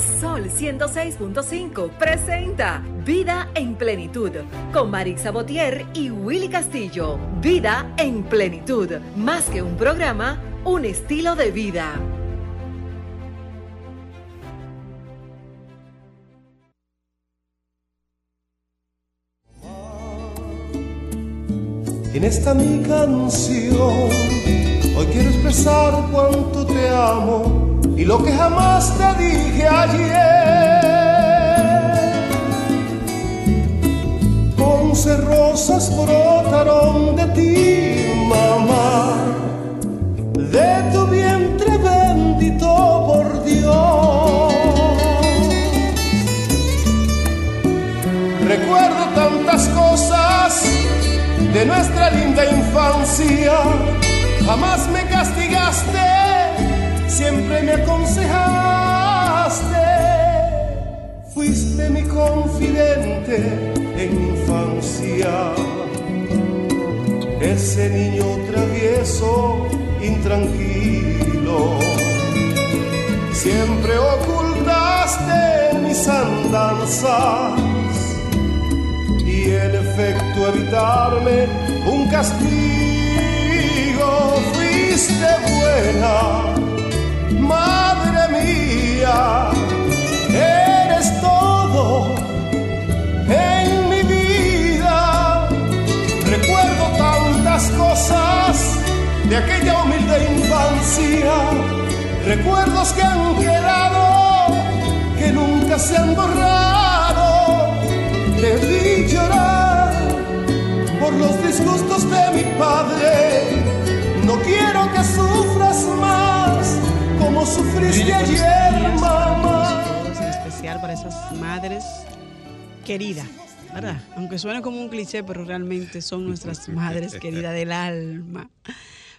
Sol 106.5 presenta Vida en Plenitud con Marix Sabotier y Willy Castillo. Vida en Plenitud, más que un programa, un estilo de vida. En esta mi canción, hoy quiero expresar cuánto te amo y lo que jamás te dije ayer. Once rosas brotaron de ti, mamá, de tu vientre bendito por Dios. Recuerdo tantas cosas de nuestra linda infancia. Jamás me castigaste, siempre me aconsejaste. Fuiste mi confidente en infancia. Ese niño travieso, intranquilo. Siempre ocultaste mis andanzas y en efecto evitarme un castigo. Fuiste buena, madre mía, eres todo en mi vida. Recuerdo tantas cosas de aquella humilde infancia, recuerdos que han quedado, que nunca se han borrado te vi llorar por los disgustos de mi padre. No quiero que sufras más como sufriste ayer, mamá. En especial para esas madres queridas, ¿verdad? Aunque suene como un cliché, pero realmente son nuestras madres queridas del alma.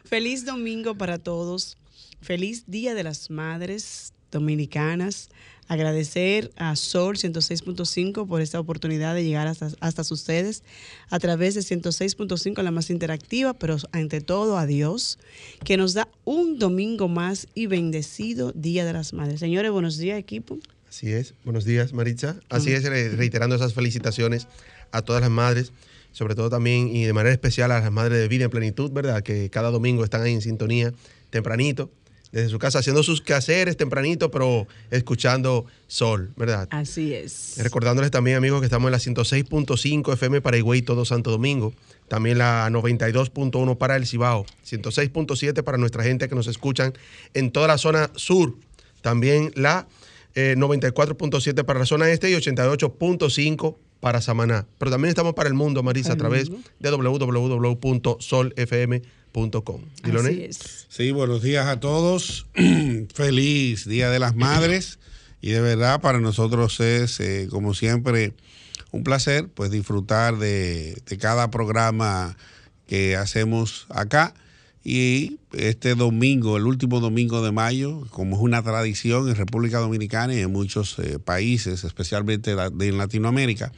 Feliz domingo para todos. Feliz Día de las Madres Dominicanas agradecer a Sol 106.5 por esta oportunidad de llegar hasta, hasta ustedes a través de 106.5, la más interactiva, pero ante todo a Dios, que nos da un domingo más y bendecido Día de las Madres. Señores, buenos días, equipo. Así es, buenos días, Maritza. Así es, reiterando esas felicitaciones a todas las madres, sobre todo también y de manera especial a las madres de vida en plenitud, ¿verdad? Que cada domingo están ahí en sintonía tempranito desde su casa haciendo sus quehaceres tempranito, pero escuchando sol, ¿verdad? Así es. Recordándoles también, amigos, que estamos en la 106.5 FM para Higüey, todo Santo Domingo. También la 92.1 para el Cibao. 106.7 para nuestra gente que nos escuchan en toda la zona sur. También la eh, 94.7 para la zona este y 88.5 para Samaná. Pero también estamos para el mundo, Marisa, a través de www.solfm.com. Sí, buenos días a todos. Feliz Día de las Madres. Y de verdad para nosotros es, eh, como siempre, un placer pues disfrutar de, cada programa que hacemos acá. Y este domingo, el último domingo de mayo, como es una tradición en República Dominicana y en muchos eh, países, especialmente de, en Latinoamérica,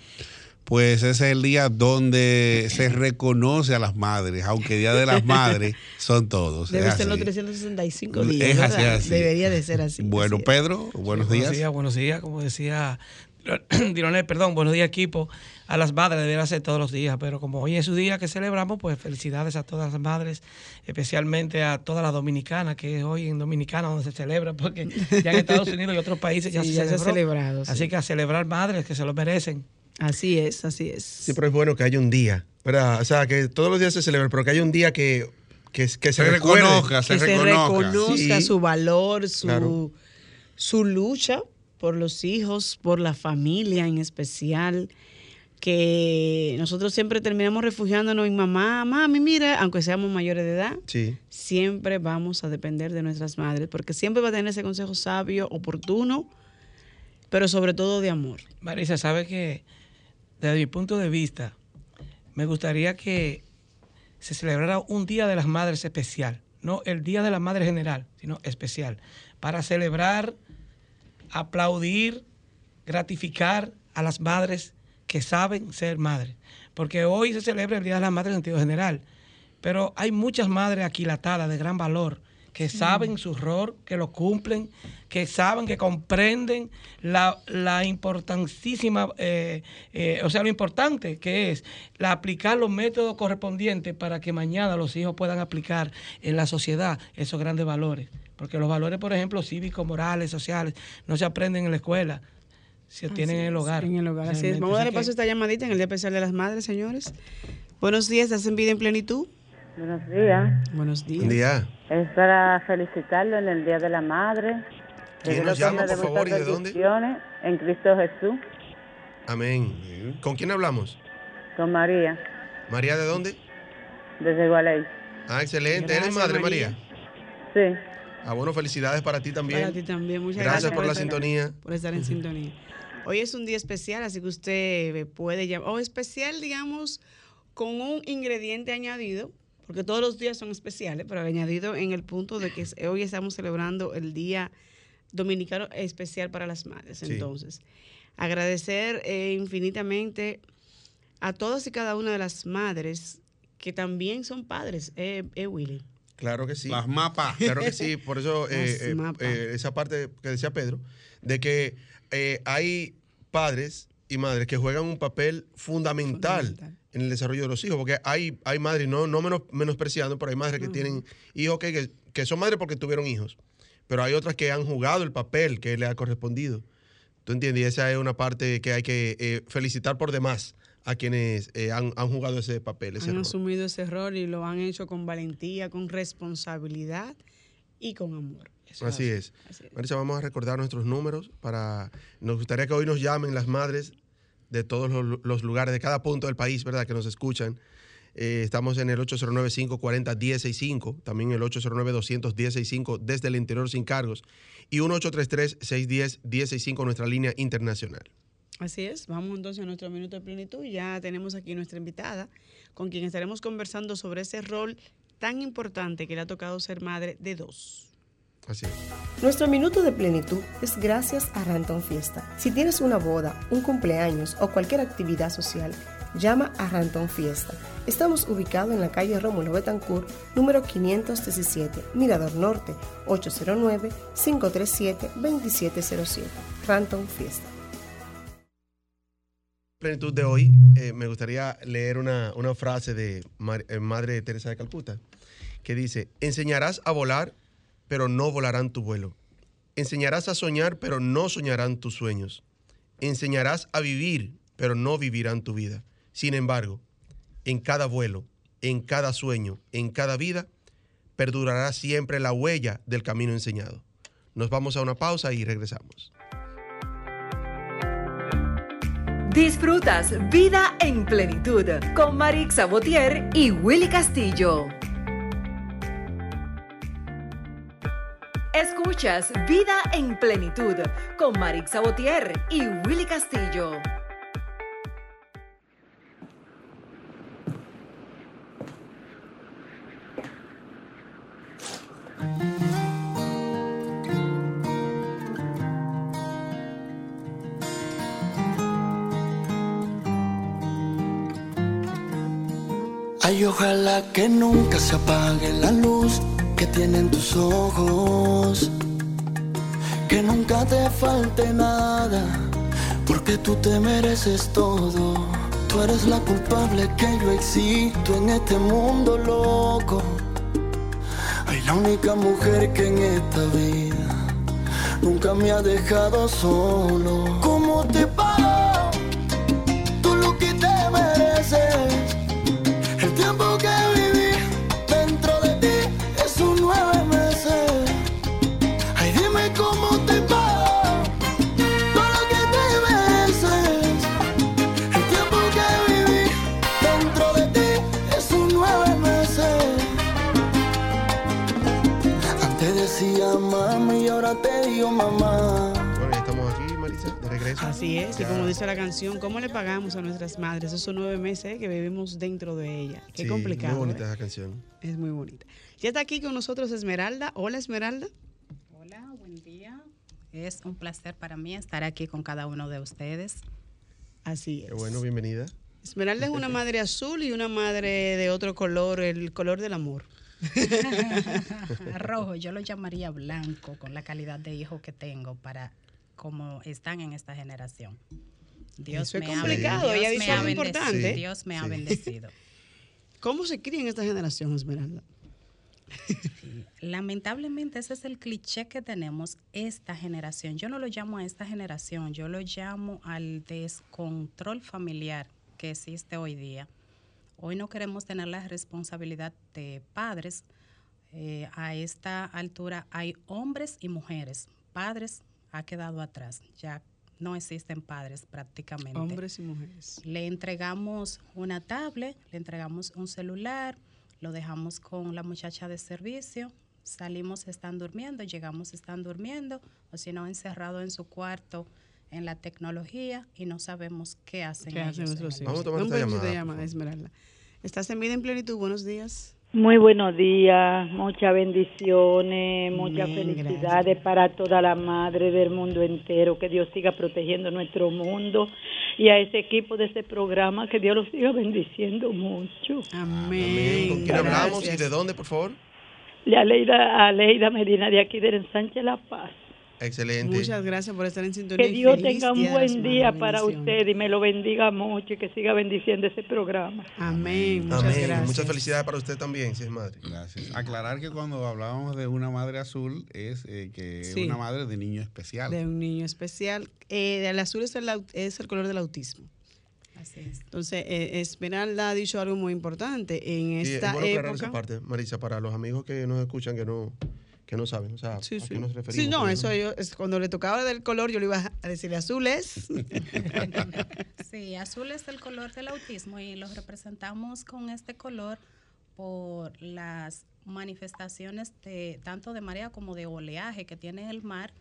pues es el día donde se reconoce a las madres, aunque Día de las Madres son todos. Debe ser los 365 días. Es así, así, Debería de ser así. Bueno, así Pedro, buenos sí, días. Buenos días, buenos días, como decía Dironel, perdón, buenos días equipo. A las madres debería ser todos los días, pero como hoy es su día que celebramos, pues felicidades a todas las madres, especialmente a todas las dominicanas, que es hoy en Dominicana donde se celebra, porque ya en Estados Unidos y otros países ya, sí, se, ya se ha celebrado. Así que a celebrar madres que se lo merecen. Así es, así es. Sí, pero es bueno que haya un día, ¿verdad? O sea, que todos los días se celebra, pero que haya un día que, que, que se, se reconozca, que se, se reconozca, reconozca sí. su valor, su, Claro. su lucha por los hijos, por la familia en especial, que nosotros siempre terminamos refugiándonos en mamá, mami, mira, aunque seamos mayores de edad, Sí. siempre vamos a depender de nuestras madres, porque siempre va a tener ese consejo sabio, oportuno, pero sobre todo de amor. Marisa, sabe que desde mi punto de vista, me gustaría que se celebrara un Día de las Madres especial, no el Día de la Madre general, sino especial, para celebrar, aplaudir, gratificar a las madres que saben ser madres. Porque hoy se celebra el Día de las Madres en sentido general, pero hay muchas madres aquilatadas de gran valor que saben su rol, que lo cumplen, que saben, que comprenden la, la importantísima, eh, eh, o sea, lo importante que es la aplicar los métodos correspondientes para que mañana los hijos puedan aplicar en la sociedad esos grandes valores. Porque los valores, por ejemplo, cívicos, morales, sociales, no se aprenden en la escuela, se tienen en el hogar. En el hogar, así es. Vamos a darle paso a esta llamadita en el Día Especial de las Madres, señores. Buenos días, ¿estás en vida en plenitud? Buenos días. Buenos días. Buen día. Es para felicitarlo en el Día de la Madre. ¿Quién nos llama, por favor, y de dónde? En Cristo Jesús, Amén. ¿Con quién hablamos? con María, ¿María de dónde? desde Gualey. Ah, excelente. ¿Eres madre, María. María? Sí, Ah, bueno, felicidades para ti también. Para ti también. Muchas Gracias gracias, por la sintonía. Por estar en sintonía. Hoy es un día especial, así que usted puede llamar. O especial, digamos, con un ingrediente añadido, porque todos los días son especiales, pero añadido en el punto de que hoy estamos celebrando el Día Dominicano Especial para las Madres. Sí. Entonces, agradecer eh, infinitamente a todas y cada una de las madres que también son padres, eh, eh, Willy. Claro que sí. Las mapas. Claro que sí, por eso eh, eh, eh, esa parte que decía Pedro, de que eh, hay padres y madres que juegan un papel fundamental, Fundamental. en el desarrollo de los hijos, porque hay, hay madres, no, no menos, menospreciando, pero hay madres que tienen hijos que, que, que son madres porque tuvieron hijos, pero hay otras que han jugado el papel que le ha correspondido. ¿Tú entiendes? Y esa es una parte que hay que eh, felicitar por demás a quienes eh, han, han jugado ese papel, ese han asumido ese rol y lo han hecho con valentía, con responsabilidad y con amor. Eso Así es. Así es. Marisa, vamos a recordar nuestros números para... Nos gustaría que hoy nos llamen las madres de todos los, lugares, de cada punto del país, ¿verdad? Que nos escuchan. Eh, estamos en el 809-540-1065, también el 809-210-65 desde el interior sin cargos y 1833-610-1065, nuestra línea internacional. Así es, vamos entonces a nuestro minuto de plenitud. Ya tenemos aquí nuestra invitada, con quien estaremos conversando sobre ese rol tan importante que le ha tocado ser madre de dos. Así es. Nuestro minuto de plenitud es gracias a Ranton Fiesta. Si tienes una boda, un cumpleaños o cualquier actividad social, llama a Ranton Fiesta. Estamos ubicados en la calle Rómulo Betancourt, número 517, Mirador Norte, 809-537-2707. Ranton Fiesta. plenitud de hoy, eh, me gustaría leer una, una frase de Mar- eh, Madre Teresa de Calcuta, que dice, enseñarás a volar, pero no volarán tu vuelo. Enseñarás a soñar, pero no soñarán tus sueños. Enseñarás a vivir, pero no vivirán tu vida. Sin embargo, en cada vuelo, en cada sueño, en cada vida, perdurará siempre la huella del camino enseñado. Nos vamos a una pausa y regresamos. Disfrutas Vida en Plenitud con Marix Sabotier y Willy Castillo. Escuchas Vida en Plenitud con Marix Sabotier y Willy Castillo. Ay, ojalá que nunca se apague la luz que tienen tus ojos. Que nunca te falte nada, porque tú te mereces todo. Tú eres la culpable que yo existo en este mundo loco. Ay, la única mujer que en esta vida nunca me ha dejado solo. Regreso. Así es, y Ya. como dice la canción, ¿cómo le pagamos a nuestras madres esos nueve meses que vivimos dentro de ella? Qué Sí, complicado. Muy bonita ¿eh? esa canción. Es muy bonita. Ya está aquí con nosotros Esmeralda. Hola Esmeralda. Hola, buen día. Es un placer para mí estar aquí con cada uno de ustedes. Así es. Qué bueno, bienvenida. Esmeralda es una madre azul y una madre de otro color, el color del amor. Rojo, yo lo llamaría blanco con la calidad de hijo que tengo para como están en esta generación. Dios Eso es me ha complicado, ella Dios me ha importante. Dios me ha bendecido. ¿Cómo se cría en esta generación, Esmeralda? Lamentablemente ese es el cliché que tenemos esta generación. Yo no lo llamo a esta generación, yo lo llamo al descontrol familiar que existe hoy día. Hoy no queremos tener la responsabilidad de padres. Eh, a esta altura hay hombres y mujeres. Padres ha quedado atrás. Ya no existen padres prácticamente. Hombres y mujeres. Le entregamos una tablet, le entregamos un celular, lo dejamos con la muchacha de servicio, salimos, están durmiendo, llegamos, están durmiendo, o si no, encerrado en su cuarto en la tecnología y no sabemos qué hacen. ¿Qué hacen ellos nuestros hijos? Vamos a tomar Un esta llamada, llama, Esmeralda. Estás en vida en plenitud. Buenos días. Muy buenos días, muchas bendiciones, muchas Amén, felicidades para toda la madre del mundo entero, que Dios siga protegiendo nuestro mundo y a ese equipo de ese programa, que Dios los siga bendiciendo mucho. Amén. ¿Con quién hablamos y Gracias. de dónde, por favor? Le Aleida, Aleida Medina de aquí del ensanche La Paz. Excelente. Muchas gracias por estar en sintonía. Que Dios feliz tenga un buen día para usted y me lo bendiga mucho y que siga bendiciendo ese programa. Amén. Muchas Amén. gracias. Muchas felicidades para usted también, si es madre. Gracias. Aclarar que cuando hablábamos de una madre azul es eh, que Sí. es una madre de niño especial. De un niño especial. Eh, el azul es el, es el color del autismo. Así es. Entonces, eh, Esmeralda ha dicho algo muy importante. En Sí, es esta bueno aclarar época. esa parte, Marisa, para los amigos que nos escuchan que no, que no saben. O sea, Sí, ¿a sí. qué nos referimos? Sí, no, eso yo, es, cuando le tocaba del color, yo le iba a decirle azul es. Sí, azul es el color del autismo y los representamos con este color por las manifestaciones de tanto de marea como de oleaje que tiene el mar,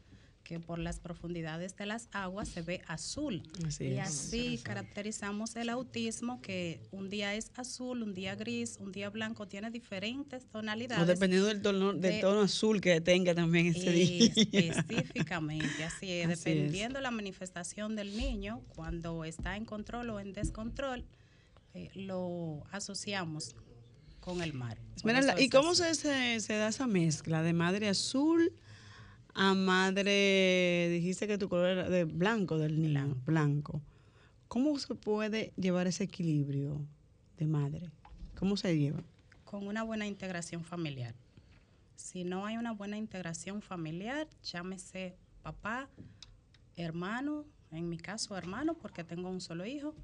que por las profundidades de las aguas se ve azul. Así y es. así caracterizamos el autismo, que un día es azul, un día gris, un día blanco, tiene diferentes tonalidades. O dependiendo del tono, del de- tono azul que tenga también ese día. Específicamente, así es, Así es. dependiendo la manifestación del niño, cuando está en control o en descontrol, eh, lo asociamos con el mar. Esmeralda, eso ¿y es cómo se, se, se da esa mezcla de madre azul a madre, dijiste que tu color era de blanco del niño, blanco. ¿Cómo se puede llevar ese equilibrio de madre? ¿Cómo se lleva? Con una buena integración familiar. Si no hay una buena integración familiar, llámese papá, hermano, en mi caso hermano, porque tengo un solo hijo,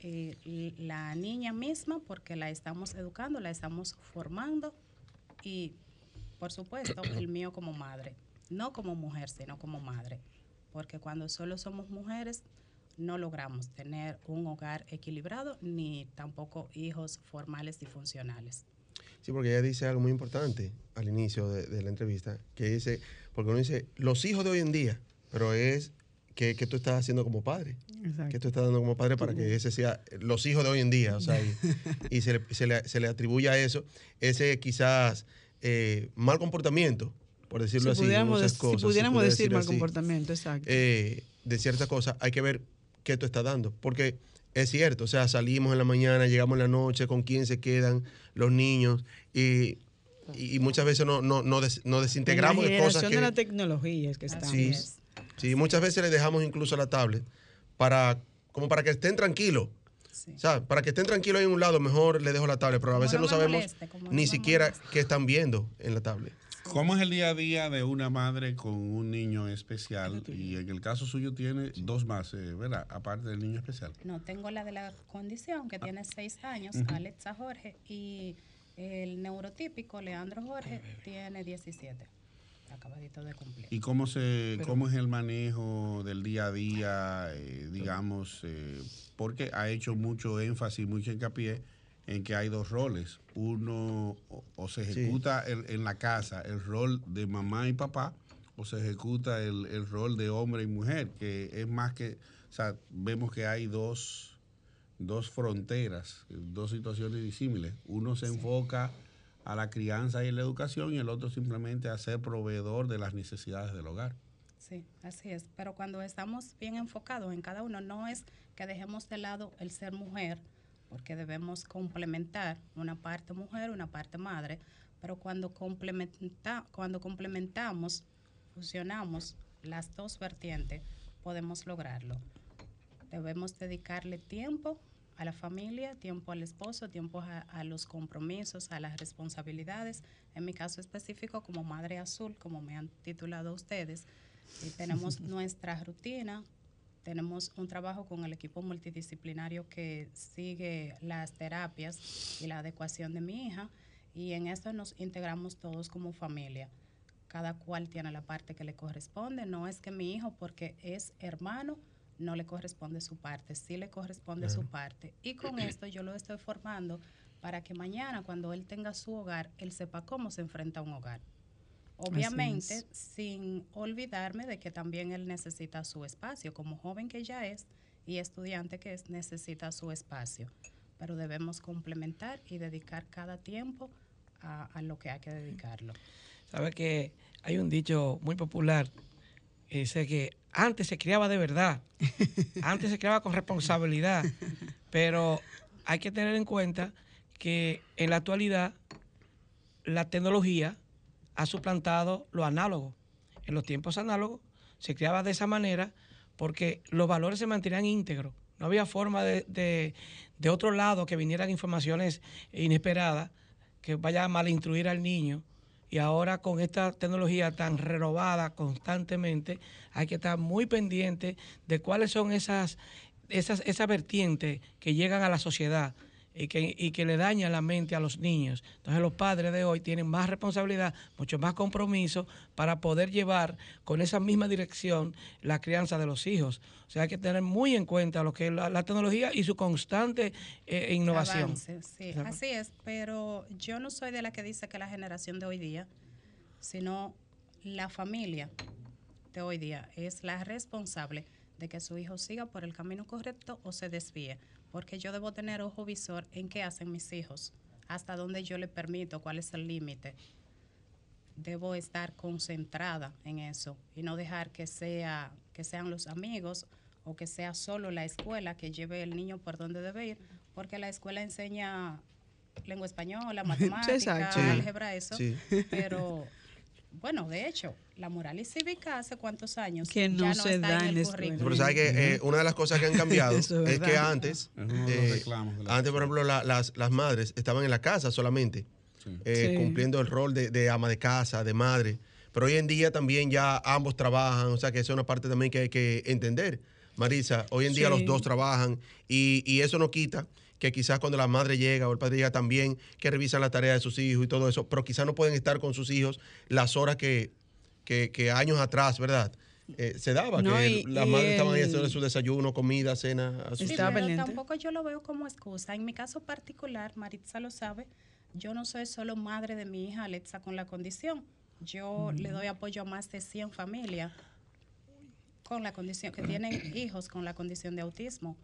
eh, y la niña misma, porque la estamos educando, la estamos formando, y por supuesto el mío como madre, no como mujer, sino como madre, porque cuando solo somos mujeres no logramos tener un hogar equilibrado ni tampoco hijos formales y funcionales. Sí, porque ella dice algo muy importante al inicio de, de la entrevista, que dice, porque uno dice, los hijos de hoy en día, pero es que, que tú estás haciendo como padre. Exacto. que tú estás dando como padre para que ese sea los hijos de hoy en día, o sea, y, y se, le, se, le, se le atribuye a eso ese quizás eh, mal comportamiento, por decirlo Si así, de muchas si pudiéramos decir mal así, comportamiento, exacto. eh, de ciertas cosas, hay que ver qué tú estás dando, porque es cierto, o sea, salimos en la mañana, llegamos en la noche, con quién se quedan los niños, y, muchas veces no, no, no, des- nos desintegramos la de cosas que... de la tecnología es que estamos. Sí, sí, muchas veces le dejamos incluso la tablet para como para que estén tranquilos. O sea, para que estén tranquilos ahí en un lado, mejor le dejo la tablet, pero a veces no sabemos moleste, como no ni siquiera qué están viendo en la tablet. ¿Cómo es el día a día de una madre con un niño especial? Y en el caso suyo tiene dos más, eh, ¿verdad? Aparte del niño especial. No, tengo la de la condición que tiene seis años, Ujú. Alexa Jorge, y el neurotípico Leandro Jorge tiene 17. Acabadito de cumplir. ¿Y cómo, se, Pero- cómo es el manejo del día a día, eh, digamos, eh, porque ha hecho mucho énfasis, mucho hincapié en que hay dos roles. Uno, o, o se Sí. ejecuta el- en la casa el rol de mamá y papá, o se ejecuta el, el rol de hombre y mujer, que es más que, o sea, vemos que hay dos, dos fronteras, dos situaciones disímiles. Uno se enfoca a la crianza y la educación y el otro simplemente a ser proveedor de las necesidades del hogar. Sí, así es. Pero cuando estamos bien enfocados en cada uno, no es que dejemos de lado el ser mujer porque debemos complementar una parte mujer, una parte madre, pero cuando, complementa, cuando complementamos, fusionamos las dos vertientes, podemos lograrlo. Debemos dedicarle tiempo a la familia, tiempo al esposo, tiempo a, a, los compromisos, a las responsabilidades. En mi caso específico, como Madre Azul, como me han titulado ustedes, y tenemos nuestra rutina, tenemos un trabajo con el equipo multidisciplinario que sigue las terapias y la adecuación de mi hija, y en esto nos integramos todos como familia. Cada cual tiene la parte que le corresponde. No es que mi hijo, porque es hermano, no le corresponde su parte, sí le corresponde su parte. Y con esto yo lo estoy formando para que mañana, cuando él tenga su hogar, él sepa cómo se enfrenta a un hogar. Obviamente, sin olvidarme de que también él necesita su espacio, como joven que ya es y estudiante que es, necesita su espacio. Pero debemos complementar y dedicar cada tiempo a, a lo que hay que dedicarlo. Sabe que hay un dicho muy popular que dice que antes se criaba de verdad, antes se criaba con responsabilidad, pero hay que tener en cuenta que en la actualidad la tecnología ha suplantado lo análogo. En los tiempos análogos se criaba de esa manera porque los valores se mantenían íntegros. No había forma de, de, de otro lado que vinieran informaciones inesperadas que vaya a malinstruir al niño y ahora con esta tecnología tan renovada constantemente, hay que estar muy pendiente de cuáles son esas, esas, esas vertientes que llegan a la sociedad y que, y que le dañan la mente a los niños. Entonces los padres de hoy tienen más responsabilidad, mucho más compromiso para poder llevar con esa misma dirección la crianza de los hijos. O sea, hay que tener muy en cuenta lo que es la, la tecnología y su constante eh, innovación. Avance, sí, así es, pero yo no soy de la que dice que la generación de hoy día, sino la familia de hoy día es la responsable de que su hijo siga por el camino correcto o se desvíe porque yo debo tener ojo visor en qué hacen mis hijos, hasta dónde yo le permito, cuál es el límite. Debo estar concentrada en eso y no dejar que sea que sean los amigos o que sea solo la escuela que lleve el niño por donde debe ir, porque la escuela enseña lengua española, matemática, álgebra, eso, sí. pero bueno, de hecho, la moral y cívica hace cuántos años que no, ya no se está da en el currículum. Pero sabes que eh, una de las cosas que han cambiado es es, que antes, eh, antes por ejemplo, la- las, las madres estaban en la casa solamente, eh, Sí. cumpliendo el rol de, de ama de casa, de madre. Pero hoy en día también ya ambos trabajan, o sea que esa es una parte también que hay que entender. Marisa, hoy en día Sí. los dos trabajan y, y eso no quita que quizás cuando la madre llega o el padre llega también, que revisan la tarea de sus hijos y todo eso, pero quizás no pueden estar con sus hijos las horas que, que, que años atrás, ¿verdad? Eh, se daba, No, que y- las y madres estaban haciendo su desayuno, comida, cena. a sus Sí, pero pendiente. tampoco yo lo veo como excusa. En mi caso particular, Maritza lo sabe, yo no soy solo madre de mi hija Alexa con la condición. Yo le doy apoyo a más de 100 familias con la condición, que tienen hijos con la condición de autismo.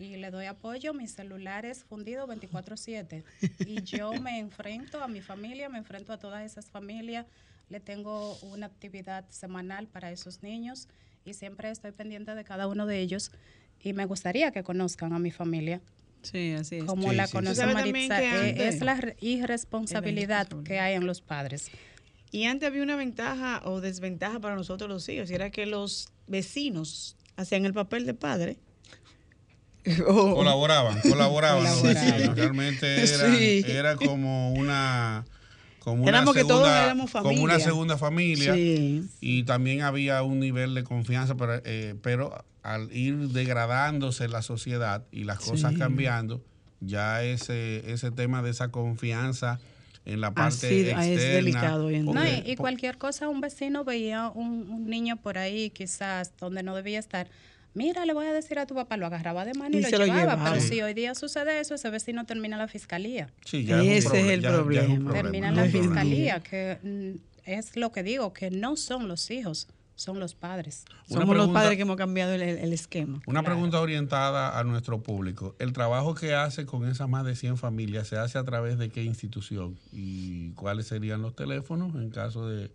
Y le doy apoyo, mi celular es fundido 24/7. Y yo me enfrento a mi familia, me enfrento a todas esas familias. Le tengo una actividad semanal para esos niños y siempre estoy pendiente de cada uno de ellos. Y me gustaría que conozcan a mi familia Sí, así es. como Sí, la sí, conoce sí. ¿Sabe también Maritza. eh, es la re- irresponsabilidad que hay en los padres. Y antes había una ventaja o desventaja para nosotros los hijos, y era que los vecinos hacían el papel de padre. O- Colaboraban, colaboraban. los Colaboraban. vecinos. Realmente eran- Sí. era como una como una Éramos que todos segunda, éramos como una familia. segunda familia Sí. y también había un nivel de confianza, pero, eh, pero al ir degradándose la sociedad y las cosas Sí. cambiando, ya ese, ese tema de esa confianza en la parte Así, es externa. delicado hoy en No, porque- y, y cualquier cosa, un vecino veía un, un niño por ahí, quizás donde no debía estar. Mira, le voy a decir a tu papá, lo agarraba de mano y, Y lo, se lo llevaba. Pero Sí. si hoy día sucede eso, ese vecino termina en la fiscalía. Sí, ya es Ese un es el ya- ya es un problema. termina en no la fiscalía, que mm, es lo que digo, que no son los hijos, son los padres. Una Somos los padres que hemos cambiado el, el esquema. Una Claro. pregunta orientada a nuestro público. ¿El trabajo que hace con esas más de 100 familias se hace a través de qué institución? ¿Y cuáles serían los teléfonos en caso de,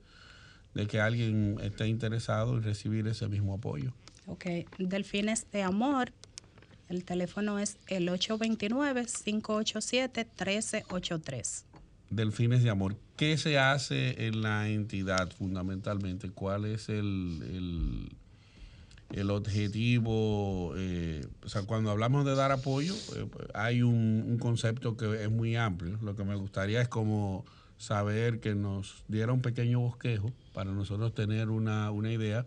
de que alguien esté interesado en recibir ese mismo apoyo? Ok, Delfines de Amor El teléfono es el 829-587-1383. Delfines de Amor. ¿Qué se hace en la entidad fundamentalmente? ¿Cuál es el, el, objetivo? eh, o sea, cuando hablamos de dar apoyo, eh, hay un, un concepto que es muy amplio. Lo que me gustaría es como saber que nos diera un pequeño bosquejo para nosotros tener una, una idea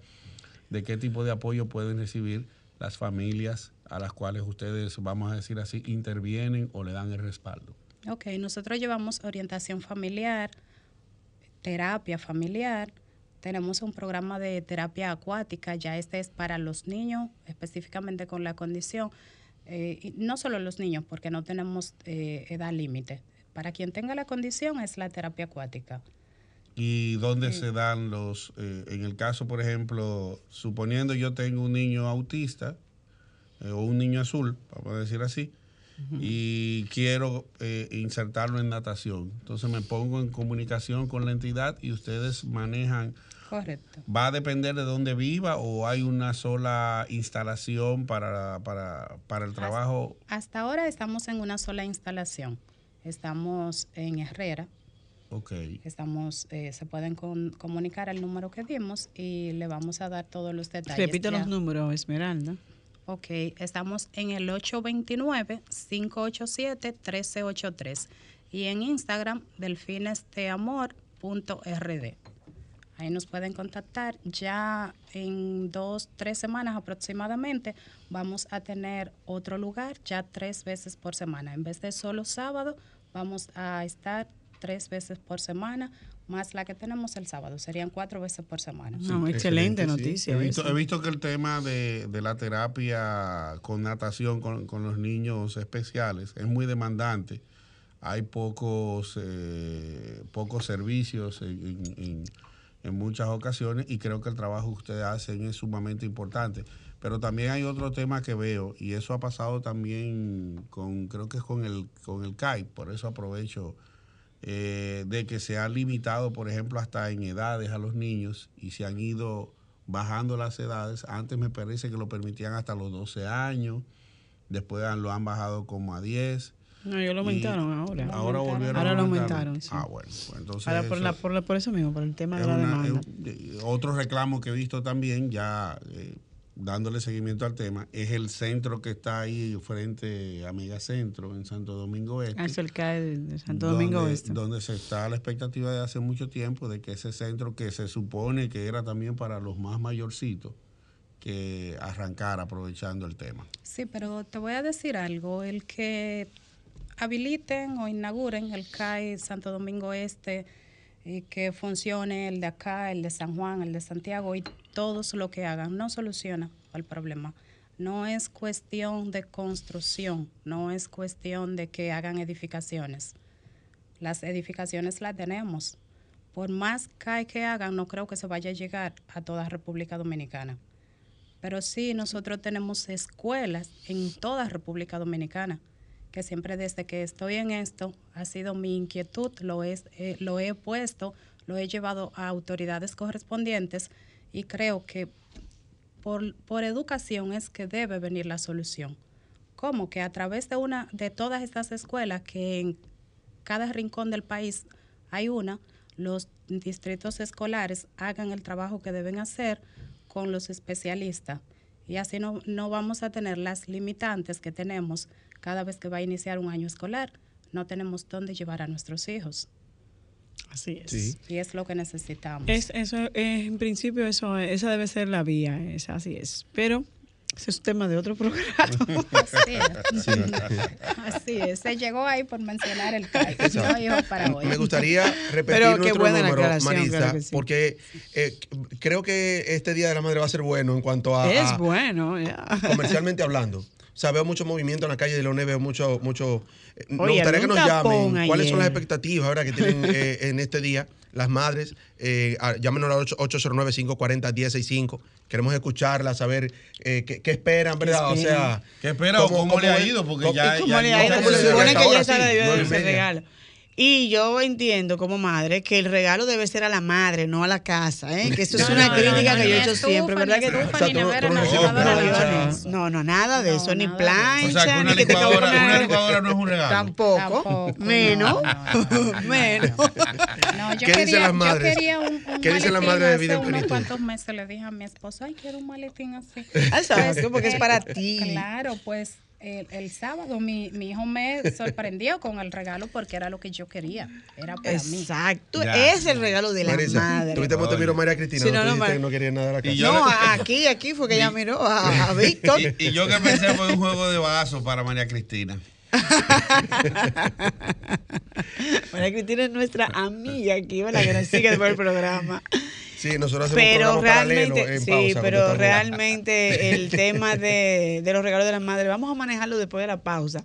de qué tipo de apoyo pueden recibir las familias a las cuales ustedes, vamos a decir así, intervienen o le dan el respaldo. Ok, nosotros llevamos orientación familiar, terapia familiar, tenemos un programa de terapia acuática, ya este es para los niños, específicamente con la condición, eh, y no solo los niños, porque no tenemos eh, edad límite. Para quien tenga la condición es la terapia acuática. ¿Y dónde se dan los, eh, en el caso, por ejemplo, suponiendo yo tengo un niño autista eh, o un niño azul, vamos a decir así, y quiero eh, insertarlo en natación. Entonces me pongo en comunicación con la entidad y ustedes manejan, Correcto. ¿va a depender de dónde viva o hay una sola instalación para, para, para el trabajo? Hasta ahora estamos en una sola instalación. Estamos en Herrera. Ok. Estamos, eh, se pueden con- comunicar al número que dimos y le vamos a dar todos los detalles. Repite los números, Esmeralda. Ok, estamos en el 829-587-1383 y en Instagram delfinesteamor.rd. Ahí nos pueden contactar. Ya en dos, tres semanas aproximadamente vamos a tener otro lugar ya tres veces por semana. En vez de solo sábado, vamos a estar tres veces por semana, más la que tenemos el sábado. Serían cuatro veces por semana. No, excelente, noticia. He visto, eso. he visto que el tema de, de la terapia con natación con, con los niños especiales es muy demandante. Hay pocos, eh, pocos servicios en, en- en- en muchas ocasiones y creo que el trabajo que ustedes hacen es sumamente importante. Pero también hay otro tema que veo y eso ha pasado también con, creo que es con el, con el CAI, por eso aprovecho eh, de que se ha limitado, por ejemplo, hasta en edades a los niños y se han ido bajando las edades. Antes me parece que lo permitían hasta los 12 años, después lo han bajado como a 10. No, ellos lo aumentaron ahora. Ahora volvieron Ahora a lo aumentaron, sí. Ah, bueno, pues entonces Ahora por, eso la- por, la- por eso mismo, por el tema de la una- demanda. es- otro reclamo que he visto también, ya eh, dándole seguimiento al tema, es el centro que está ahí frente a Megacentro en Santo Domingo Este. Ah, eso el CAE de, Santo Domingo donde, Oeste. donde se está a la expectativa de hace mucho tiempo de que ese centro que se supone que era también para los más mayorcitos, que arrancara aprovechando el tema. Sí, pero te voy a decir algo. El que habiliten o inauguren el CAI Santo Domingo Este y que funcione el de acá, el de San Juan, el de Santiago y todos lo que hagan, no soluciona el problema. No es cuestión de construcción, no es cuestión de que hagan edificaciones. Las edificaciones las tenemos. Por más CAI que hagan, no creo que se vaya a llegar a toda República Dominicana. Pero sí, nosotros tenemos escuelas en toda República Dominicana, que siempre desde que estoy en esto ha sido mi inquietud, lo, es, eh, lo he puesto, lo he llevado a autoridades correspondientes y creo que por, por educación es que debe venir la solución. ¿Cómo? Que a través de una de todas estas escuelas que en cada rincón del país hay una, los distritos escolares hagan el trabajo que deben hacer con los especialistas. Y así no, no vamos a tener las limitantes que tenemos cada vez que va a iniciar un año escolar. No tenemos dónde llevar a nuestros hijos. Así es. Sí. Y es lo que necesitamos. Es, eso, eh, en principio, eso, esa debe ser la vía, es, así es. Pero ese es tema de otro programa. Así es. Así es. Se llegó ahí por mencionar el CAI. No iba para hoy. Me gustaría repetir Pero qué nuestro buena número, Marisa, claro sí. porque eh, creo que este Día de la Madre va a ser bueno en cuanto a, es a- bueno. ya. comercialmente hablando. O sea, veo mucho movimiento en la calle de Leones, veo mucho, mucho. eh, nos Oye, gustaría que nos llamen. ¿Cuáles son las expectativas ahora que tienen eh, en este día las madres? Eh, a- llámenos al 809-540-1065. Queremos escucharlas, saber eh, qué, qué esperan, ¿verdad? esperan? O sea. ¿Qué espera o cómo le ha ido? Porque cómo- ya- ¿Y cómo ya- le ya ha ido? Se supone que ya está debió de regalo. Y yo entiendo como madre que el regalo debe ser a la madre, no a la casa, ¿eh? Que eso es una no, crítica no, que yo he hecho estufa, siempre, ¿verdad que O sea, no- no- nada. de eso, ni O plancha, sea, que una ni que te una licuadora no es un regalo. Tampoco, menos, menos. No, yo ¿Qué dicen quería, las yo madres? quería un, un ¿Qué dicen las maletín madres de hace vida en unos plenitud? cuantos meses le dije a mi esposo, ay, quiero un maletín así. Exacto, porque es para ti. Claro, pues el, el sábado mi, mi hijo me sorprendió con el regalo porque era lo que yo quería, era para mí. Exacto, es el regalo de la Marisa, madre. ¿Tuviste te miró María Cristina? Sí, no, no, no, Mar- quería nada de la casa. No, aquí, aquí fue que ella miró a, a Víctor. Y, y yo que pensé fue un juego de vaso para María Cristina. María Cristina es nuestra amiga aquí, ¿verdad? Que nos sigue después del programa. Sí, nosotros hacemos Pero realmente, en sí, pausa. pero realmente el tema de, de los regalos de la madre, vamos a manejarlo después de la pausa,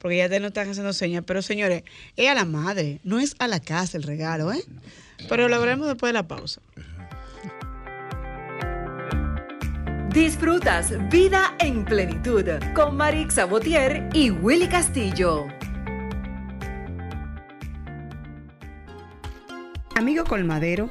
porque ya te no están haciendo señas. Pero señores, es a la madre, no es a la casa el regalo, ¿eh? Pero lo veremos después de la pausa. Disfrutas Vida en Plenitud con Marix Sabotier y Willy Castillo. Amigo colmadero,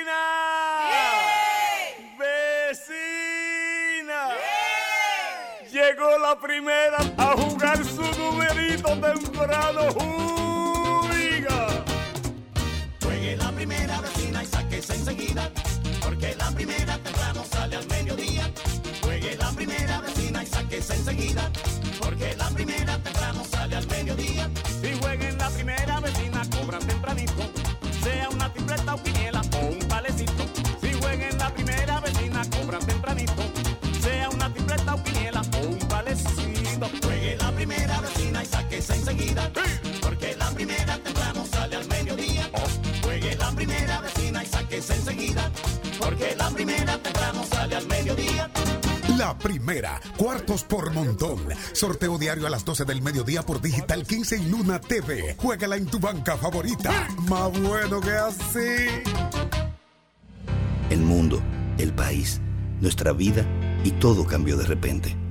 Llegó la primera a jugar su numerito temprano. ¡Juiga! Juegue la primera vecina y sáquese enseguida, porque la primera temprano sale al mediodía. Juegue la primera vecina y sáquese enseguida, porque la primera temprano sale al mediodía. Si jueguen la primera vecina, cobran tempranito. Sea una tripleta o quiniela Juegue la primera vecina y sáquese enseguida, porque la primera temprano sale al mediodía. Juegue la primera vecina y sáquese enseguida, porque la primera temprano sale al mediodía. La primera, cuartos por montón. Sorteo diario a las 12 del mediodía por Digital 15 y Luna TV. Juégala en tu banca favorita. Más bueno que así. El mundo, el país, nuestra vida y todo cambió de repente.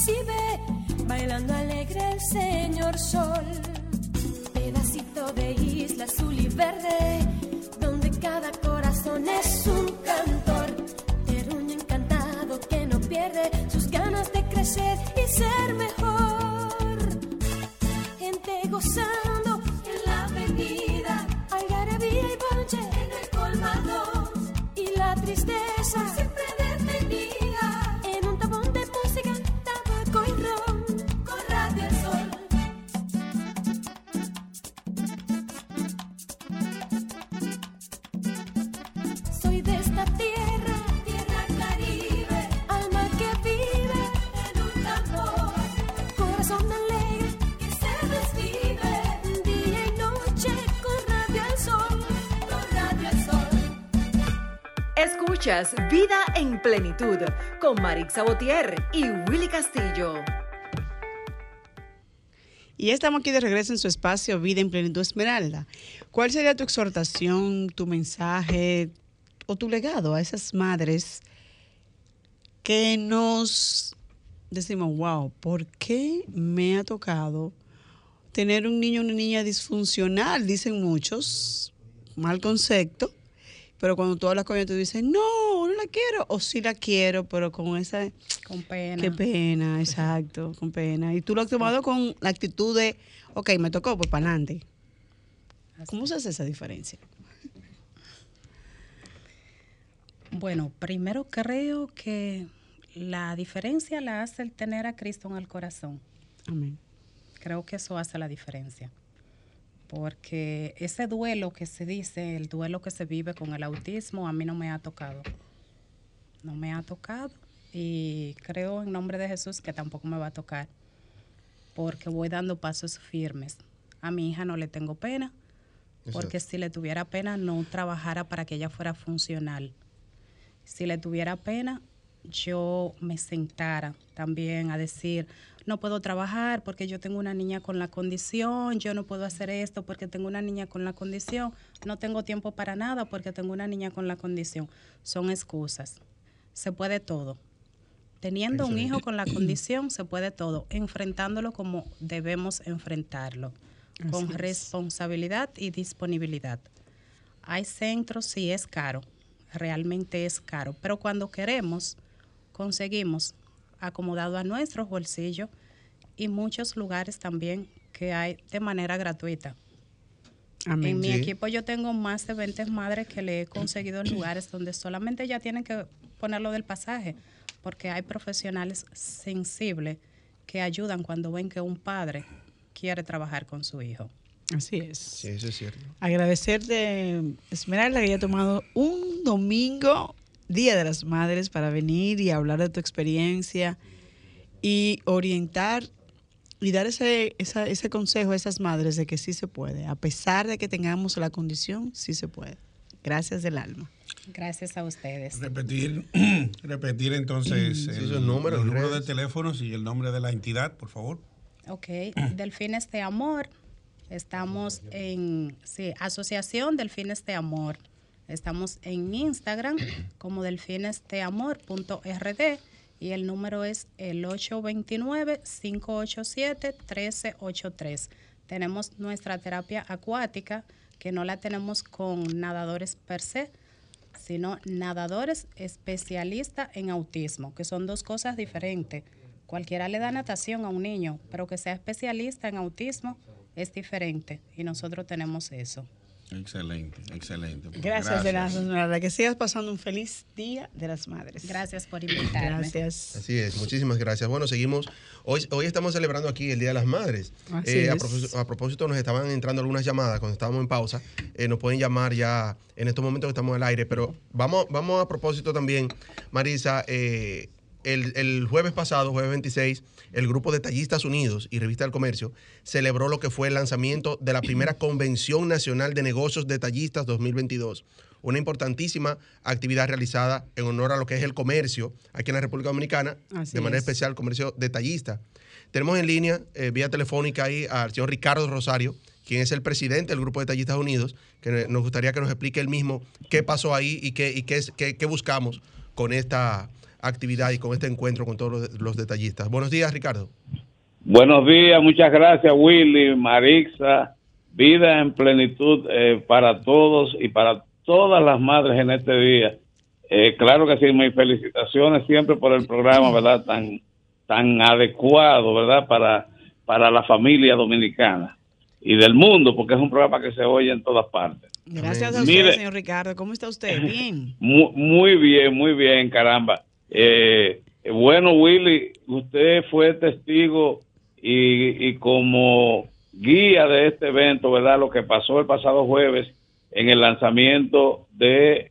Recibe, bailando alegre el señor sol, pedacito de isla azul y verde, donde cada corazón es un cantor, terruño encantado que no pierde sus ganas de crecer y ser mejor. Gente gozando Escuchas Vida en Plenitud con Marix Sabotier y Willy Castillo. Y estamos aquí de regreso en su espacio Vida en Plenitud Esmeralda. ¿Cuál sería tu exhortación, tu mensaje o tu legado a esas madres que nos decimos, wow, ¿por qué me ha tocado tener un niño o una niña disfuncional, dicen muchos, mal concepto, pero cuando tú hablas con ella, tú dices, no, no la quiero, o sí la quiero, pero con esa... Con pena. Qué pena, exacto, con pena. Y tú lo has tomado con la actitud de, ok, me tocó, pues para adelante. ¿Cómo se hace esa diferencia? Bueno, primero creo que la diferencia la hace el tener a Cristo en el corazón. Amén. Creo que eso hace la diferencia. Porque ese duelo que se dice, el duelo que se vive con el autismo, a mí no me ha tocado. No me ha tocado y creo en nombre de Jesús que tampoco me va a tocar. Porque voy dando pasos firmes. A mi hija no le tengo pena, porque Exacto. si le tuviera pena no trabajara para que ella fuera funcional. Si le tuviera pena, yo me sentara también a decir, no puedo trabajar porque yo tengo una niña con la condición, yo no puedo hacer esto porque tengo una niña con la condición, no tengo tiempo para nada porque tengo una niña con la condición. Son excusas. Se puede todo. Teniendo un hijo con la condición, se puede todo, enfrentándolo como debemos enfrentarlo, con es. responsabilidad y disponibilidad. Hay centros, sí es caro, realmente es caro, pero cuando queremos, conseguimos acomodado a nuestros bolsillos y muchos lugares también que hay de manera gratuita. Amén. En mi equipo yo tengo más de 20 madres que le he conseguido lugares donde solamente ya tienen que ponerlo del pasaje, porque hay profesionales sensibles que ayudan cuando ven que un padre quiere trabajar con su hijo. Así es. Sí, eso es cierto. Agradecerte, Esmeralda, que haya tomado un domingo, Día de las Madres, para venir y hablar de tu experiencia y orientar y dar ese, esa- ese consejo a esas madres de que sí se puede. A pesar de que tengamos la condición, sí se puede. Gracias del alma. Gracias a ustedes. Repetir, repetir entonces Sí, el, los números redes. de teléfonos y el nombre de la entidad, por favor. Ok, Delfines de Amor. Estamos en sí, Asociación Delfines de Amor. Estamos en Instagram como delfinesdeamor.rd y el número es el 829-587-1383. Tenemos nuestra terapia acuática que no la tenemos con nadadores per se, sino nadadores especialistas en autismo, que son dos cosas diferentes. Cualquiera le da natación a un niño, pero que sea especialista en autismo es diferente y nosotros tenemos eso. Excelente, excelente. Pues Gracias, de la Esmeralda. Que sigas pasando un feliz Día de las Madres. Gracias por invitarme. Gracias. Así es, muchísimas gracias. Bueno, seguimos. Hoy, hoy estamos celebrando aquí el Día de las Madres. Así Eh, a, es. propósito, a propósito, nos estaban entrando algunas llamadas cuando estábamos en pausa. Eh, nos pueden llamar ya en estos momentos que estamos al aire, pero vamos, vamos a propósito también, Marisa. eh, el, el jueves pasado, jueves 26, el grupo Detallistas Unidos y Revista del Comercio celebró lo que fue el lanzamiento de la primera Convención Nacional de Negocios Detallistas 2022. Una importantísima actividad realizada en honor a lo que es el comercio aquí en la República Dominicana, Así de manera es. especial comercio detallista. Tenemos en línea, eh, vía telefónica ahí, al señor Ricardo Rosario, quien es el presidente del Grupo Detallistas Unidos, que nos gustaría que nos explique él mismo qué pasó ahí y qué, y qué, es- qué- qué buscamos con esta actividad y con este encuentro con todos los, los detallistas. Buenos días, Ricardo. Buenos días, muchas gracias Willy, Marixa, vida en plenitud eh, para todos y para todas las madres en este día. Eh, claro que sí, mis felicitaciones siempre por el programa, ¿verdad? Tan, tan adecuado, ¿verdad? Para, para la familia dominicana y del mundo, porque es un programa que se oye en todas partes. Gracias a Mire. usted, señor Ricardo. ¿Cómo está usted? Bien. Muy, muy bien, muy bien, caramba. Eh, bueno, Willy, usted fue testigo y, y como guía de este evento, ¿verdad? Lo que pasó el pasado jueves en el lanzamiento de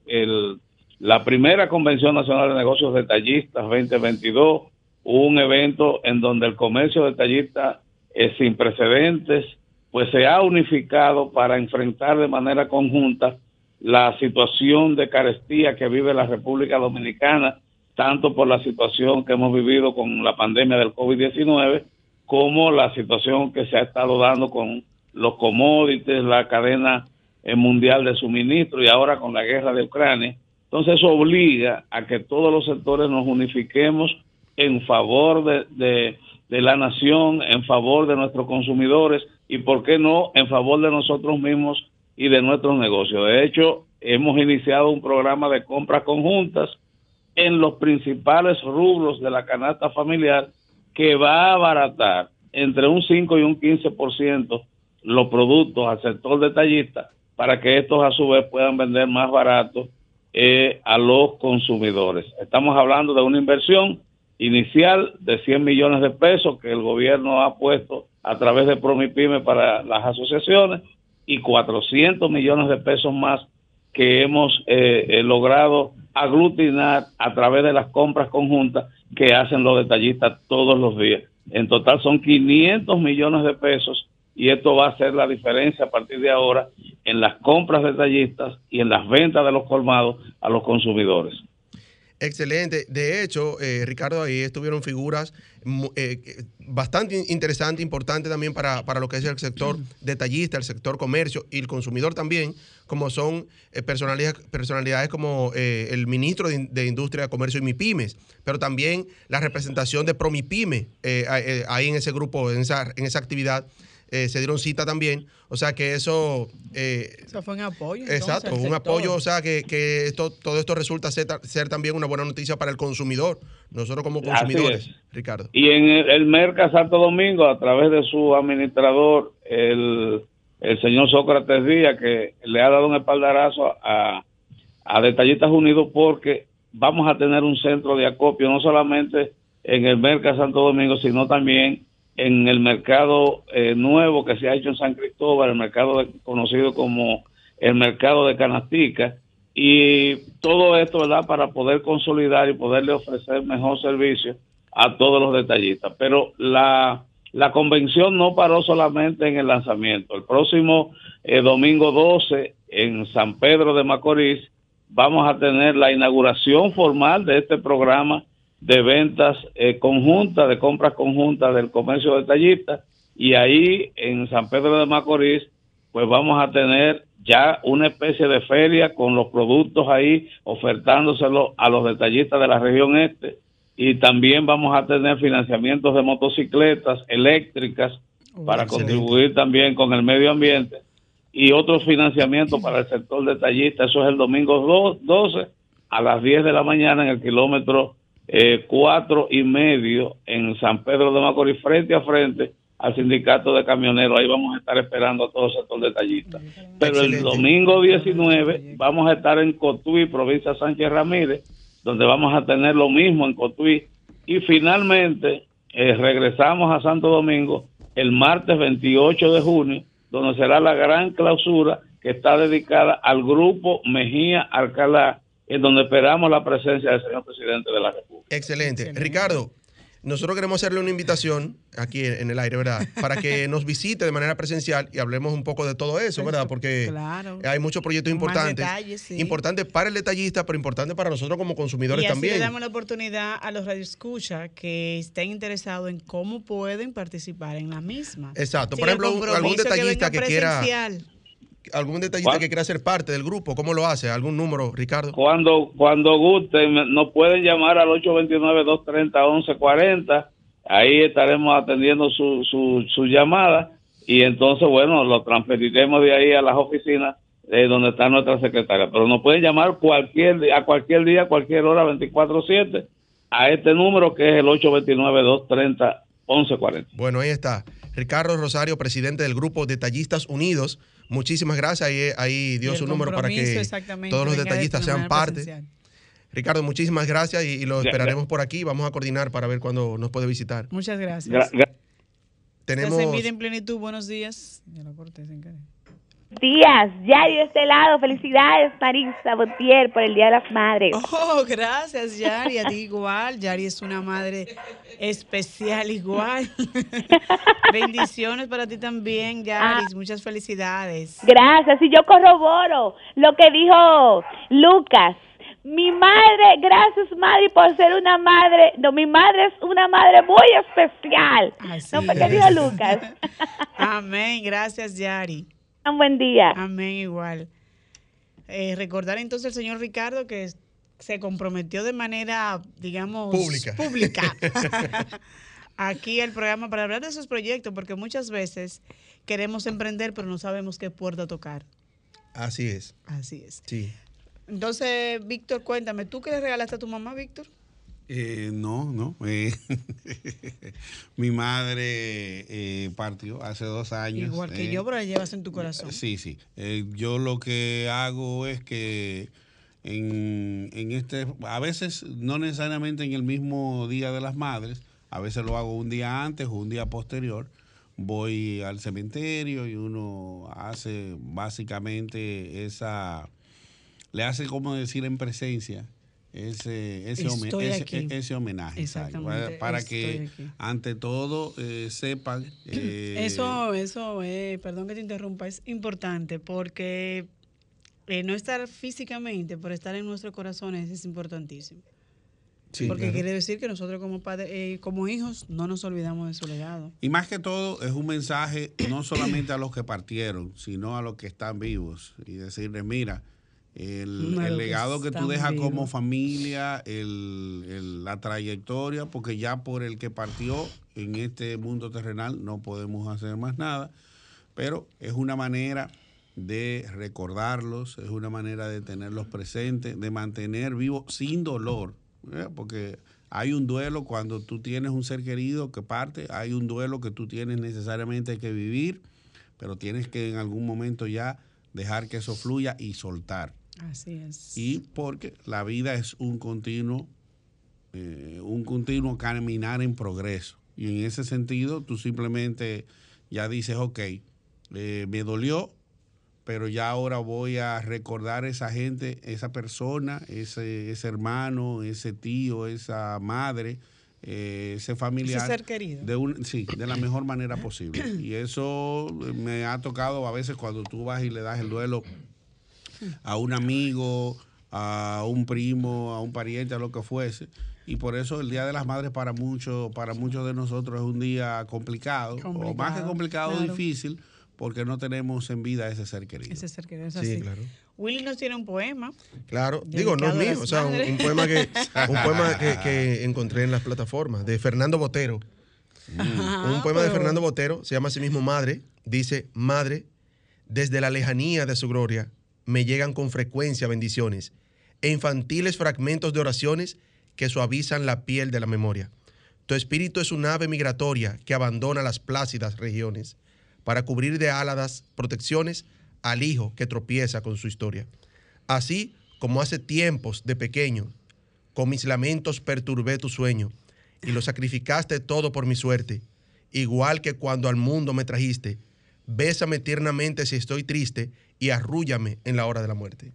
la primera Convención Nacional de Negocios Detallistas 2022, un evento en donde el comercio detallista es sin precedentes, pues se ha unificado para enfrentar de manera conjunta la situación de carestía que vive la República Dominicana, tanto por la situación que hemos vivido con la pandemia del COVID-19, como la situación que se ha estado dando con los commodities, la cadena eh, mundial de suministro y ahora con la guerra de Ucrania. Entonces eso obliga a que todos los sectores nos unifiquemos en favor de, de- de la nación, en favor de nuestros consumidores, y, ¿por qué no?, en favor de nosotros mismos y de nuestros negocios. De hecho, hemos iniciado un programa de compras conjuntas en los principales rubros de la canasta familiar que va a abaratar entre un 5 y un 15% los productos al sector detallista para que estos a su vez puedan vender más barato eh, a los consumidores. Estamos hablando de una inversión inicial de 100 millones de pesos que el gobierno ha puesto a través de Promipyme para las asociaciones y 400 millones de pesos más que hemos eh, eh, logrado aglutinar a través de las compras conjuntas que hacen los detallistas todos los días. En total son 500 millones de pesos y esto va a ser la diferencia a partir de ahora en las compras detallistas y en las ventas de los colmados a los consumidores. Excelente. De hecho, eh, Ricardo, ahí estuvieron figuras eh, bastante interesantes, importantes también para, para lo que es el sector detallista, el sector comercio y el consumidor también, como son eh, personalidades, personalidades como el ministro de, In- de Industria, Comercio y MIPIMES, pero también la representación de eh, ahí en ese grupo, en esa, en esa actividad. Eh, se dieron cita también, o sea que eso eh, Eso fue un apoyo. entonces, Exacto, un sector. apoyo, o sea, que, que esto, todo esto resulta ser, ta- ser también una buena noticia para el consumidor, nosotros como consumidores, es. Ricardo. Y en el, el Merca Santo Domingo, a través de su administrador, el, el señor Sócrates Díaz, que le ha dado un espaldarazo a, a Detallistas Unidos porque vamos a tener un centro de acopio, no solamente en el Merca Santo Domingo, sino también en el mercado eh, nuevo que se ha hecho en San Cristóbal, el mercado de- conocido como el mercado de Canastica, y todo esto, ¿verdad?, para poder consolidar y poderle ofrecer mejor servicio a todos los detallistas. Pero la, la convención no paró solamente en el lanzamiento. El próximo eh, domingo 12 en San Pedro de Macorís vamos a tener la inauguración formal de este programa de ventas eh, conjuntas, de compras conjuntas del comercio detallista y ahí en San Pedro de Macorís pues vamos a tener ya una especie de feria con los productos ahí ofertándoselos a los detallistas de la región este y también vamos a tener financiamientos de motocicletas eléctricas para excelente. contribuir también con el medio ambiente y otros financiamientos para el sector detallista. Eso es el domingo do- 12 a las 10 de la mañana en el kilómetro eh, cuatro y medio en San Pedro de Macorís, frente a frente al sindicato de camioneros. Ahí vamos a estar esperando a todo el sector detallista. Pero el domingo 19 vamos a estar en Cotuí, provincia Sánchez Ramírez, donde vamos a tener lo mismo en Cotuí. Y finalmente eh, regresamos a Santo Domingo el martes 28 de junio, donde será la gran clausura que está dedicada al grupo Mejía Alcalá, en donde esperamos la presencia del señor presidente de la República. Excelente. Ricardo, nosotros queremos hacerle una invitación aquí en, el aire, ¿verdad? Para que nos visite de manera presencial y hablemos un poco de todo eso, ¿verdad? Porque Claro. hay muchos proyectos importantes. detalles, sí. Importantes para el detallista, pero importantes para nosotros como consumidores y así también. le damos la oportunidad a los radioescuchas que estén interesados en cómo pueden participar en la misma. Exacto. Sin Por ejemplo, algún detallista venga que quiera- presencial. ¿Algún detallista que quiera ser parte del grupo? ¿Cómo lo hace? ¿Algún número, Ricardo? Cuando, cuando gusten, nos pueden llamar al 829-230-1140. Ahí estaremos atendiendo su, su, su llamada y entonces, bueno, lo transferiremos de ahí a las oficinas eh, donde está nuestra secretaria. Pero nos pueden llamar cualquier a cualquier día, cualquier hora, 24-7, a este número que es el 829-230-1140. Bueno, ahí está. Ricardo Rosario, presidente del grupo Detallistas Unidos. Muchísimas gracias. Ahí, ahí dio su número para que todos los detallistas sean parte. presencial. Ricardo, muchísimas gracias y, y lo Ya, esperaremos por aquí. Vamos a coordinar para ver cuándo nos puede visitar. Muchas gracias. Gra- gra- Tenemos. Estás en plenitud. Buenos días. Ya lo corté sin querer. Días, Yari de este lado. Felicidades, Marisa Botier, por el Día de las Madres. Oh, gracias, Yari. A ti igual. Yari es una madre especial igual. Bendiciones para ti también, Yari. Muchas felicidades. Gracias, y yo corroboro lo que dijo Lucas. Mi madre, gracias madre por ser una madre, no, mi madre es una madre muy especial. no, fue que dijo Lucas. Amén. Gracias, Yari. Un buen día. Amén, igual. Eh, recordar entonces al señor Ricardo que se comprometió de manera, digamos, Pública. pública aquí el programa para hablar de esos proyectos, porque muchas veces queremos emprender, pero no sabemos qué puerta tocar. Así es. Así es. Sí. Entonces, Víctor, cuéntame, ¿tú qué le regalaste a tu mamá, Víctor? Eh, no, no. eh, mi madre eh, partió hace dos años. Igual que eh. yo, pero la llevas en tu corazón. Sí, sí. Eh, yo lo que hago es que en, en este, a veces no necesariamente en el mismo día de las madres, a veces lo hago un día antes o un día posterior. Voy al cementerio y uno hace básicamente esa, le hace como decir en presencia ese, ese, ese- aquí. ese homenaje. Para, que aquí. ante todo eh, sepan. eh, Eso, eso, eh, perdón que te interrumpa, es importante porque no estar físicamente, pero estar en nuestros corazones es importantísimo. Sí, porque claro. quiere decir que nosotros como padres, como hijos, no nos olvidamos de su legado. Y más que todo es un mensaje no solamente a los que partieron, sino a los que están vivos. Y decirles, mira, el, legado que tú dejas como familia, el- el- la trayectoria, porque ya por el que partió en este mundo terrenal no podemos hacer más nada, pero es una manera de recordarlos, es una manera de tenerlos presentes, de mantener vivos sin dolor, ¿eh? porque hay un duelo cuando tú tienes un ser querido que parte, hay un duelo que tú tienes necesariamente que vivir, pero tienes que en algún momento ya dejar que eso fluya y soltar. Así es. Y porque la vida es un continuo, eh, un continuo caminar en progreso. Y en ese sentido, tú simplemente ya dices, ok, eh, me dolió, pero ya ahora voy a recordar esa gente, esa persona, ese, ese hermano, ese tío, esa madre, eh, ese familiar. ser querido. De un, sí, de la mejor manera posible. Y eso me ha tocado a veces cuando tú vas y le das el duelo a un amigo, a un primo, a un pariente, a lo que fuese. Y por eso el Día de las Madres para muchos, para muchos de nosotros es un día complicado, o más que Complicado, claro. difícil, porque no tenemos en vida a ese ser querido. Ese ser querido es Sí, así. claro. Willy nos tiene un poema. Claro, digo, no es a mío, o sea, un, poema, que, un poema que, que encontré en las plataformas de Fernando Botero. Ajá, un poema de Fernando Botero, se llama así mismo Madre, dice, Madre, desde la lejanía de su gloria me llegan con frecuencia bendiciones e infantiles fragmentos de oraciones que suavizan la piel de la memoria. Tu espíritu es un ave migratoria que abandona las plácidas regiones para cubrir de áladas protecciones al hijo que tropieza con su historia. Así como hace tiempos de pequeño, con mis lamentos perturbé tu sueño y lo sacrificaste todo por mi suerte, igual que cuando al mundo me trajiste. Bésame tiernamente si estoy triste y arrúllame en la hora de la muerte.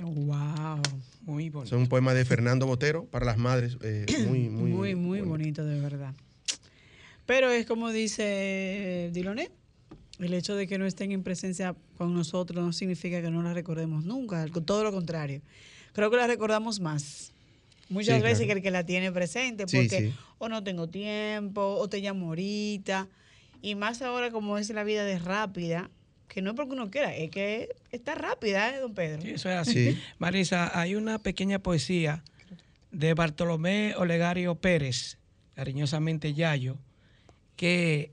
Wow, muy Es bonito. un poema de Fernando Botero para las madres, eh, muy, muy, muy, muy bonito, de verdad. Pero es como dice Diloné, el hecho de que no estén en presencia con nosotros no significa que no la recordemos nunca, todo lo contrario. Creo que la recordamos más. Muchas Sí, veces claro. que el que la tiene presente, Sí, porque sí. o no tengo tiempo, o te llamo ahorita. Y más ahora como es la vida de rápida, que no es porque uno quiera, es que está rápida, ¿eh, don Pedro? Eso es así. Marisa, hay una pequeña poesía de Bartolomé Olegario Pérez, cariñosamente Yayo, que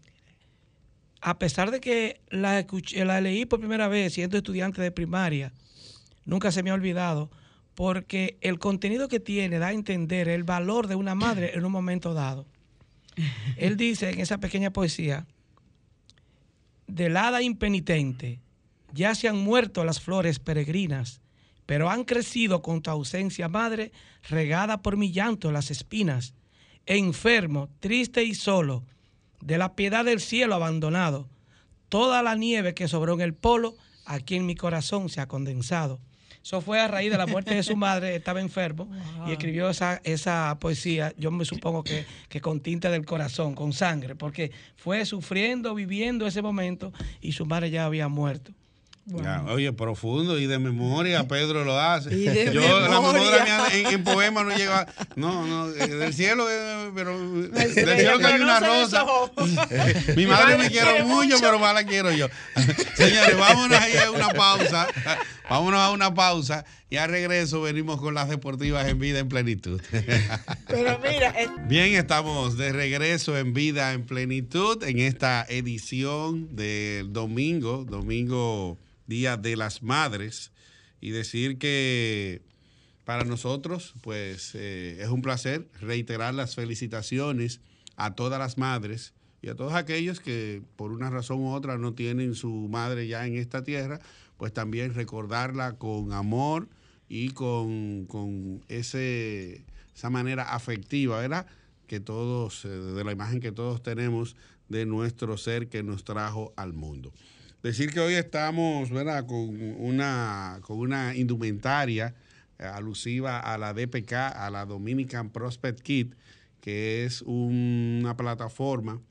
a pesar de que la, escuché- la leí por primera vez siendo estudiante de primaria, nunca se me ha olvidado, porque el contenido que tiene da a entender el valor de una madre en un momento dado. Él dice en esa pequeña poesía, del hada impenitente, ya se han muerto las flores peregrinas, pero han crecido con tu ausencia, madre, regada por mi llanto las espinas. Enfermo, triste y solo, de la piedad del cielo abandonado, toda la nieve que sobró en el polo, aquí en mi corazón se ha condensado. Eso fue a raíz de la muerte de su madre, estaba enfermo y escribió esa, esa poesía, yo me supongo que, que con tinta del corazón, con sangre, porque fue sufriendo, viviendo ese momento y su madre ya había muerto. Ya, oye, profundo y de memoria, Pedro lo hace. Y de Yo, la memoria. memoria mía en, en poema no llega. No, no, eh, del cielo, eh, pero. Del cielo, no una rosa. Mi madre me quiere mucho, mucho. pero más la quiero yo. Señores, vámonos ahí a una pausa. Vámonos a una pausa y al regreso venimos con las deportivas en vida en plenitud. Pero mira, eh, Bien, estamos de regreso en vida en plenitud en esta edición del domingo, domingo Día de las Madres, y decir que para nosotros, pues eh, es un placer reiterar las felicitaciones a todas las madres y a todos aquellos que por una razón u otra no tienen su madre ya en esta tierra, pues también recordarla con amor y con, con ese, esa manera afectiva, ¿verdad? Que todos, eh, de la imagen que todos tenemos de nuestro ser que nos trajo al mundo. Decir que hoy estamos, ¿verdad? Con una, con una indumentaria eh, alusiva a la DPK, a la Dominican Prospect Kit, que es una plataforma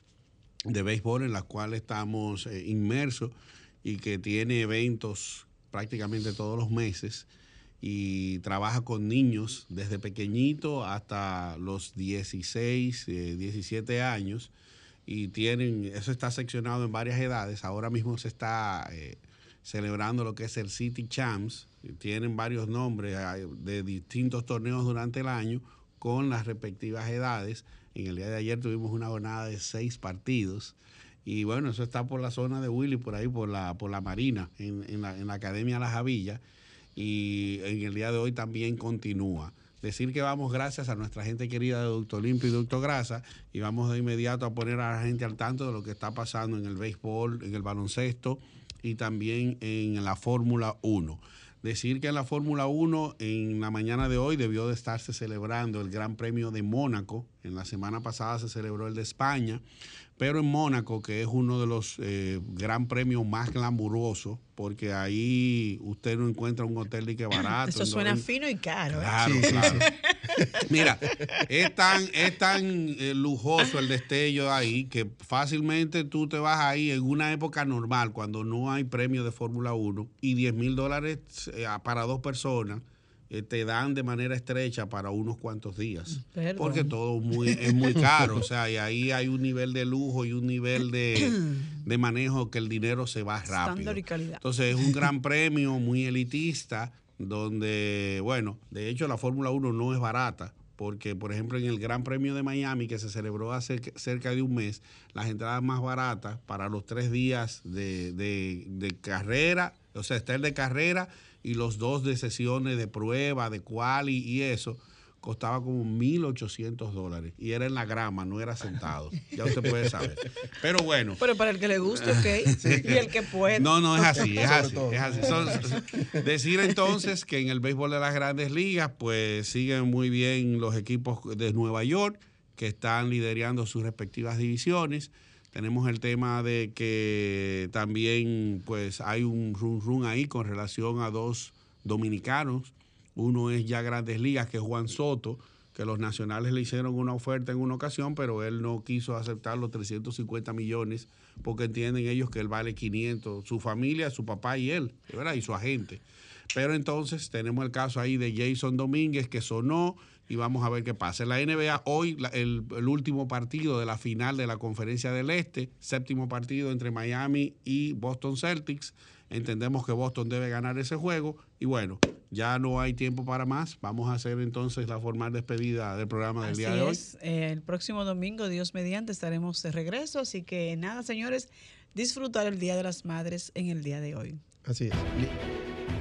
de béisbol en la cual estamos eh, inmersos y que tiene eventos prácticamente todos los meses y trabaja con niños desde pequeñito hasta los 16, eh, 17 años y tienen, eso está seccionado en varias edades. Ahora mismo se está eh, celebrando lo que es el City Champs. Tienen varios nombres de distintos torneos durante el año con las respectivas edades. En el día de ayer tuvimos una jornada de seis partidos. Y bueno, eso está por la zona de Willy, por ahí, por la, por la Marina, en, en la, en la Academia La Javilla. Y en el día de hoy también continúa. Decir que vamos gracias a nuestra gente querida de Doctor Limpio y Doctor Grasa y vamos de inmediato a poner a la gente al tanto de lo que está pasando en el béisbol, en el baloncesto y también en la Fórmula 1. Decir que en la Fórmula 1 en la mañana de hoy debió de estarse celebrando el Gran Premio de Mónaco. En la semana pasada se celebró el de España, pero en Mónaco, que es uno de los eh, gran premios más glamurosos, porque ahí usted no encuentra un hotel de que barato. eso suena fino y caro. ¿eh? Claro, claro. Mira, es tan, es tan eh, lujoso el destello ahí que fácilmente tú te vas ahí en una época normal, cuando no hay premio de Fórmula 1, y 10 mil dólares eh, para dos personas eh, te dan de manera estrecha para unos cuantos días. Perdón. Porque todo muy, es muy caro. O sea, y ahí hay un nivel de lujo y un nivel de, de manejo que el dinero se va rápido. Estándar y calidad. Entonces es un gran premio muy elitista donde, bueno, de hecho la Fórmula 1 no es barata. Porque, por ejemplo, en el Gran Premio de Miami, que se celebró hace cerca de un mes, las entradas más baratas para los tres días de, de- de carrera, o sea, está el de carrera y los dos de sesiones de prueba, de quali y eso, costaba como 1.800 dólares. Y era en la grama, no era sentado. Ya usted puede saber. Pero bueno. Pero para el que le guste, ok. Y el que puede. No, no es así, es así, es así. Son- decir entonces que en el béisbol de las grandes ligas, pues siguen muy bien los equipos de Nueva York, que están liderando sus respectivas divisiones. Tenemos el tema de que también pues hay un run run ahí con relación a dos dominicanos. Uno es ya Grandes Ligas, que es Juan Soto, que los nacionales le hicieron una oferta en una ocasión, pero él no quiso aceptar los 350 millones porque entienden ellos que él vale 500, su familia, su papá y él, ¿verdad? y su agente. Pero entonces tenemos el caso ahí de Jason Domínguez que sonó y vamos a ver qué pasa. En la NBA hoy la- el, el último partido de la final de la Conferencia del Este, séptimo partido entre Miami y Boston Celtics. Entendemos que Boston debe ganar ese juego y bueno, ya no hay tiempo para más. Vamos a hacer entonces la formal despedida del programa del Así día de hoy. es. Eh, el próximo domingo, Dios mediante, estaremos de regreso. Así que nada, señores, disfrutar el Día de las Madres en el día de hoy. Así es.